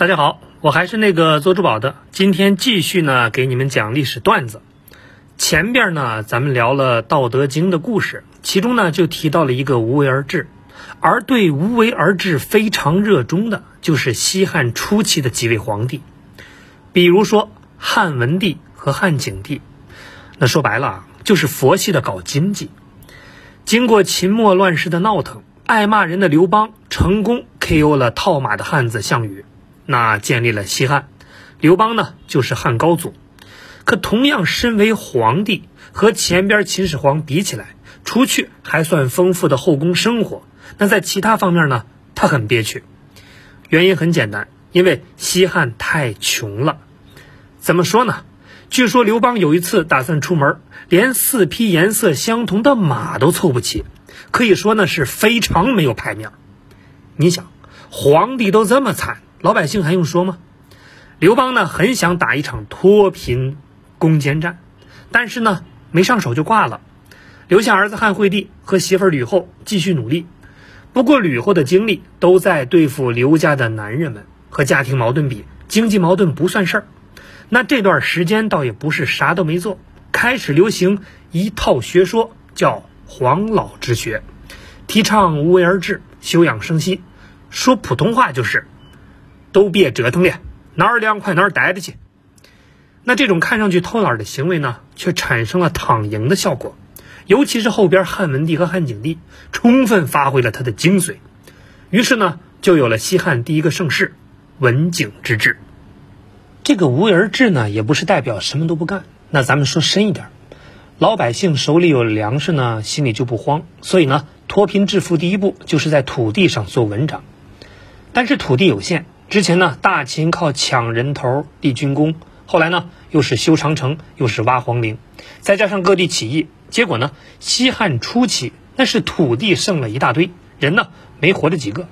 大家好，我还是那个做珠宝的，今天继续呢给你们讲历史段子。前边呢咱们聊了《道德经》的故事，其中呢就提到了一个无为而治，而对无为而治非常热衷的，就是西汉初期的几位皇帝，比如说汉文帝和汉景帝。那说白了啊，就是佛系的搞经济。经过秦末乱世的闹腾，爱骂人的刘邦成功 KO 了套马的汉子项羽。那建立了西汉，刘邦呢就是汉高祖，可同样身为皇帝，和前边秦始皇比起来，除去还算丰富的后宫生活，那在其他方面呢，他很憋屈。原因很简单，因为西汉太穷了。怎么说呢？据说刘邦有一次打算出门，连四匹颜色相同的马都凑不齐，可以说呢是非常没有排面。你想，皇帝都这么惨。老百姓还用说吗？刘邦呢，很想打一场脱贫攻坚战，但是呢，没上手就挂了，留下儿子汉惠帝和媳妇吕后继续努力。不过吕后的精力都在对付刘家的男人们，和家庭矛盾比，经济矛盾不算事儿。那这段时间倒也不是啥都没做，开始流行一套学说，叫黄老之学，提倡无为而治，休养生息，说普通话就是。都别折腾了，哪儿凉快哪儿待着去。那这种看上去偷懒的行为呢，却产生了躺赢的效果。尤其是后边汉文帝和汉景帝，充分发挥了他的精髓。于是呢，就有了西汉第一个盛世——文景之治。这个无为而治呢，也不是代表什么都不干。那咱们说深一点，老百姓手里有粮食呢，心里就不慌。所以呢，脱贫致富第一步就是在土地上做文章。但是土地有限。之前呢，大秦靠抢人头、立军功，后来呢，又是修长城，又是挖皇陵，再加上各地起义，结果呢，西汉初期那是土地剩了一大堆，人呢没活着几个。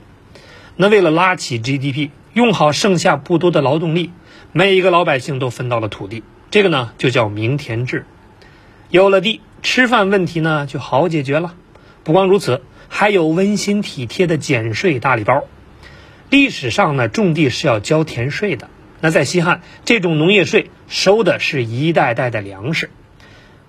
那为了拉起 GDP，用好剩下不多的劳动力，每一个老百姓都分到了土地，这个呢就叫明田制。有了地，吃饭问题呢就好解决了。不光如此，还有温馨体贴的减税大礼包。历史上呢，种地是要交田税的。那在西汉，这种农业税收的是一代代的粮食，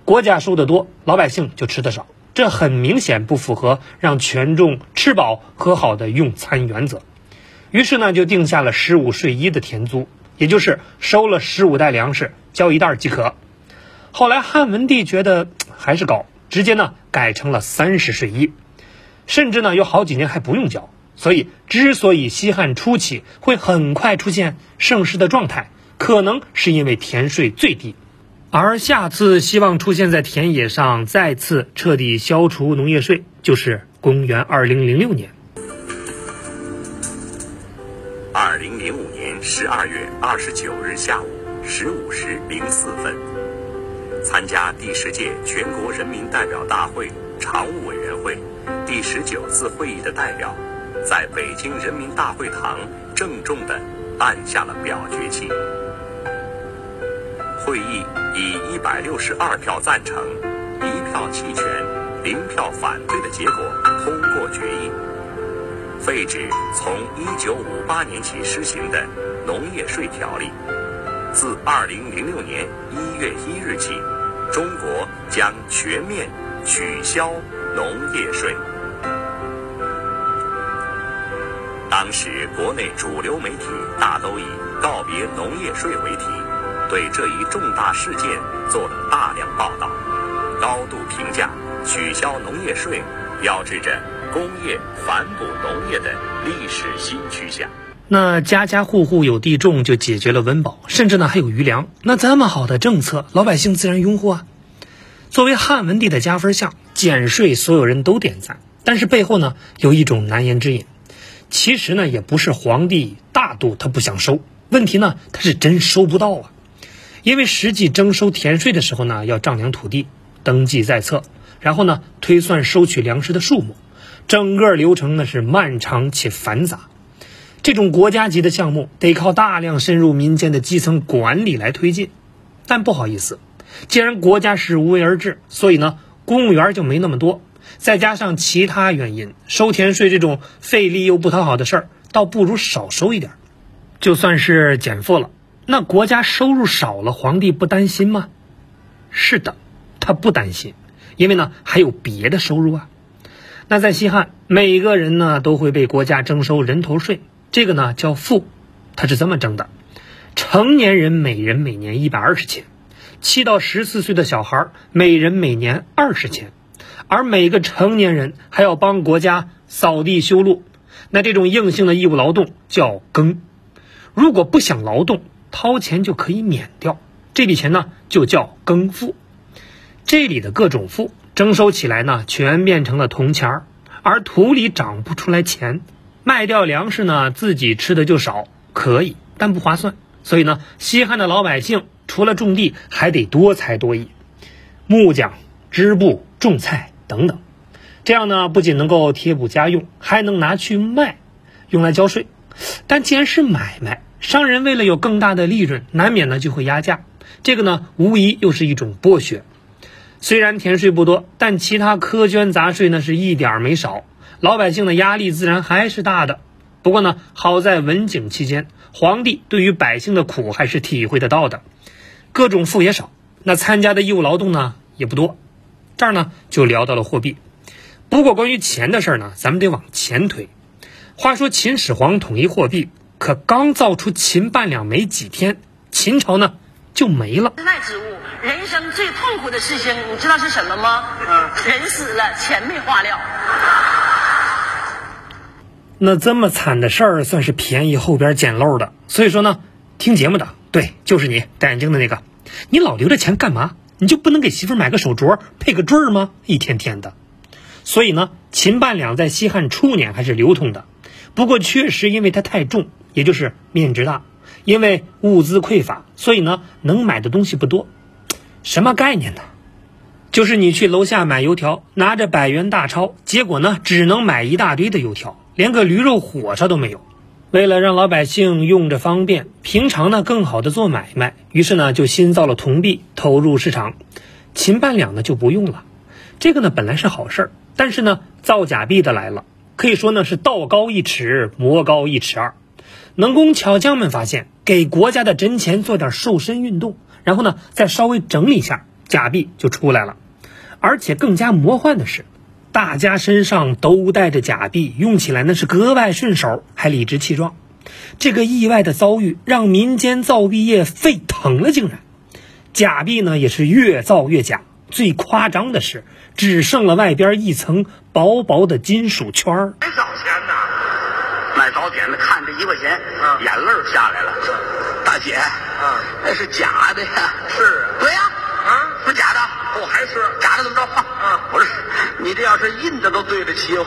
国家收的多，老百姓就吃的少，这很明显不符合让群众吃饱喝好的用餐原则。于是呢，就定下了十五税一的田租，也就是收了十五袋粮食，交一袋即可。后来汉文帝觉得还是高，直接呢改成了三十税一，甚至呢有好几年还不用交。所以，之所以西汉初期会很快出现盛世的状态，可能是因为田税最低。而下次希望出现在田野上再次彻底消除农业税，就是公元二零零六年。二零零五年十二月二十九日下午十五时零四分，参加第十届全国人民代表大会常务委员会第十九次会议的代表。在北京人民大会堂郑重地按下了表决器。会议以一百六十二票赞成、一票弃权、零票反对的结果通过决议，废止从一九五八年起施行的农业税条例。自二零零六年一月一日起，中国将全面取消农业税。当时，国内主流媒体大都以“告别农业税”为题，对这一重大事件做了大量报道，高度评价取消农业税标志着工业反哺农业的历史新趋向。那家家户户有地种，就解决了温饱，甚至呢还有余粮。那这么好的政策，老百姓自然拥护啊。作为汉文帝的加分项，减税所有人都点赞，但是背后呢有一种难言之隐。其实呢，也不是皇帝大度，他不想收。问题呢，他是真收不到啊。因为实际征收田税的时候呢，要丈量土地，登记在册，然后呢，推算收取粮食的数目，整个流程呢是漫长且繁杂。这种国家级的项目，得靠大量深入民间的基层管理来推进。但不好意思，既然国家是无为而治，所以呢，公务员就没那么多。再加上其他原因，收田税这种费力又不讨好的事儿，倒不如少收一点。就算是减负了。那国家收入少了，皇帝不担心吗？是的，他不担心，因为呢还有别的收入啊。那在西汉，每个人呢都会被国家征收人头税，这个呢叫赋，它是这么征的：成年人每人每年一百二十钱，七到十四岁的小孩每人每年二十钱，而每个成年人还要帮国家扫地修路，那这种硬性的义务劳动叫耕。如果不想劳动，掏钱就可以免掉，这笔钱呢就叫耕赋。这里的各种赋。征收起来呢，全变成了铜钱儿，而土里长不出来钱，卖掉粮食呢，自己吃的就少，可以，但不划算。所以呢，西汉的老百姓除了种地，还得多才多艺，木匠、织布、种菜等等。这样呢，不仅能够贴补家用，还能拿去卖，用来交税。但既然是买卖，商人为了有更大的利润，难免呢就会压价。这个呢，无疑又是一种剥削。虽然田税不多，但其他苛捐杂税呢是一点儿没少，老百姓的压力自然还是大的。不过呢，好在文景期间，皇帝对于百姓的苦还是体会得到的，各种赋也少，那参加的义务劳动呢也不多。这儿呢就聊到了货币。不过关于钱的事儿呢，咱们得往前推。话说秦始皇统一货币，可刚造出秦半两没几天，秦朝呢就没了。耐之物人生最痛苦的事情，你知道是什么吗？嗯，人死了，钱没花了。那这么惨的事儿，算是便宜后边捡漏的。所以说呢，听节目的，对，就是你戴眼镜的那个，你老留着钱干嘛？你就不能给媳妇买个手镯，配个坠儿吗？一天天的。所以呢，秦半两在西汉初年还是流通的，不过确实因为它太重，也就是面值大，因为物资匮乏，所以呢，能买的东西不多。什么概念呢？就是你去楼下买油条，拿着百元大钞，结果呢，只能买一大堆的油条，连个驴肉火烧都没有。为了让老百姓用着方便，平常呢更好的做买卖，于是呢就新造了铜币投入市场。秦半两呢就不用了。这个呢本来是好事儿，但是呢造假币的来了，可以说呢是道高一尺，魔高一尺二。能工巧匠们发现，给国家的真钱做点瘦身运动。然后呢，再稍微整理一下，假币就出来了。而且更加魔幻的是，大家身上都带着假币，用起来那是格外顺手，还理直气壮。这个意外的遭遇让民间造币业沸腾了，竟然，假币呢也是越造越假。最夸张的是，只剩了外边一层薄薄的金属圈儿。没少钱呐！买早点的看这一块钱，眼泪下来了。大姐。嗯，那是假的呀！是啊，对呀，啊，是假的，哦，还是假的怎么着？你这要是印的都对得起我，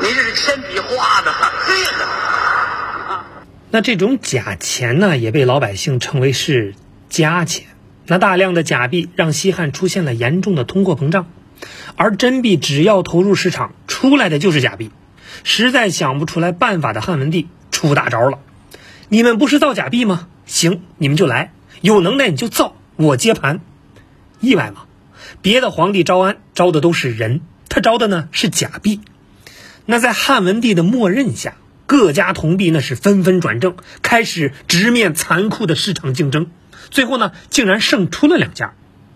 你这是铅笔画的，对的。那这种假钱呢，也被老百姓称为是假钱。那大量的假币让西汉出现了严重的通货膨胀，而真币只要投入市场，出来的就是假币。实在想不出来办法的汉文帝出大招了：你们不是造假币吗？行，你们就来，有能耐你就造，我接盘。意外吗？别的皇帝招安招的都是人，他招的呢是假币。那在汉文帝的默认下，各家铜币那是纷纷转正，开始直面残酷的市场竞争。最后呢，竟然胜出了两家，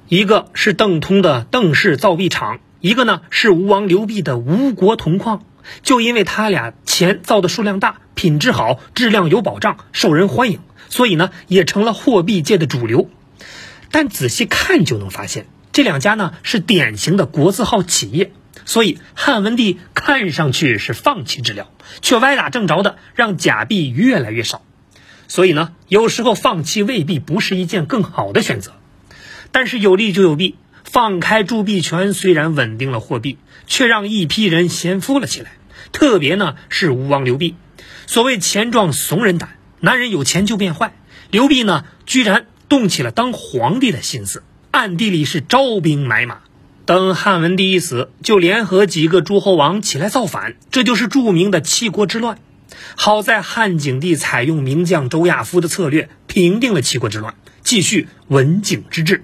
一个是邓通的邓氏造币厂，一个呢是吴王刘濞的吴国铜矿。就因为他俩钱造的数量大，品质好，质量有保障，受人欢迎。所以呢，也成了货币界的主流。但仔细看就能发现，这两家呢是典型的国字号企业。所以汉文帝看上去是放弃治疗，却歪打正着的让假币越来越少。所以呢，有时候放弃未必不是一件更好的选择。但是有利就有弊，放开铸币权虽然稳定了货币，却让一批人先富了起来。特别呢是吴王刘濞，所谓钱壮怂人胆。男人有钱就变坏，刘濞呢，居然动起了当皇帝的心思，暗地里是招兵买马。等汉文帝一死，就联合几个诸侯王起来造反，这就是著名的七国之乱。好在汉景帝采用名将周亚夫的策略，平定了七国之乱，继续文景之治。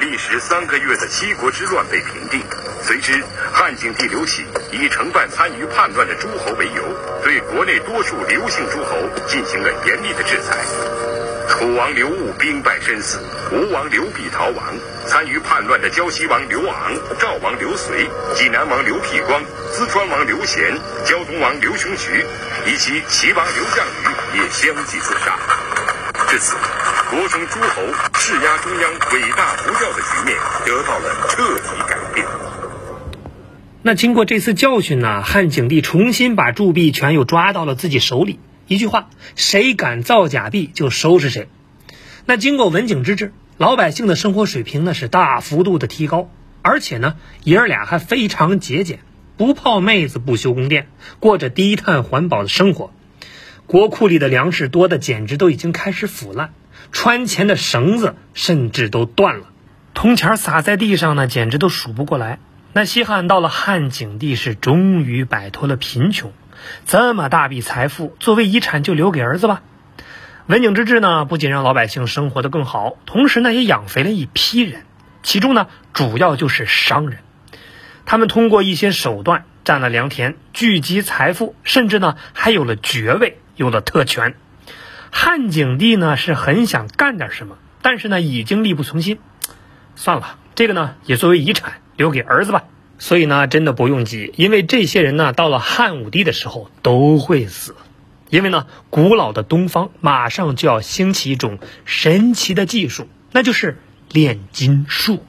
历时三个月的七国之乱被平定，随之，汉景帝刘启以承办参与叛乱的诸侯为由，对国内多数刘姓诸侯进行了严厉的制裁。楚王刘戊兵败身死，吴王刘濞逃亡。参与叛乱的胶西王刘昂、赵王刘随、济南王刘辟光、淄川王刘贤、胶东王刘雄渠，以及齐王刘将羽也相继自杀。至此，国中诸侯势压中央、尾大不掉的局面得到了彻底改变。那经过这次教训呢，汉景帝重新把铸币权又抓到了自己手里。一句话，谁敢造假币就收拾谁。那经过文景之治，老百姓的生活水平呢是大幅度的提高，而且呢爷儿俩还非常节俭，不泡妹子，不修宫殿，过着低碳环保的生活。国库里的粮食多的简直都已经开始腐烂，穿钱的绳子甚至都断了，铜钱撒在地上呢，简直都数不过来。那西汉到了汉景帝，是终于摆脱了贫穷，这么大笔财富作为遗产就留给儿子吧。文景之治呢，不仅让老百姓生活的更好，同时呢也养肥了一批人，其中呢主要就是商人，他们通过一些手段占了良田，聚集财富，甚至呢还有了爵位。有了特权，汉景帝呢是很想干点什么，但是呢已经力不从心，算了，这个呢也作为遗产留给儿子吧。所以呢真的不用急，因为这些人呢到了汉武帝的时候都会死，因为呢古老的东方马上就要兴起一种神奇的技术，那就是炼金术。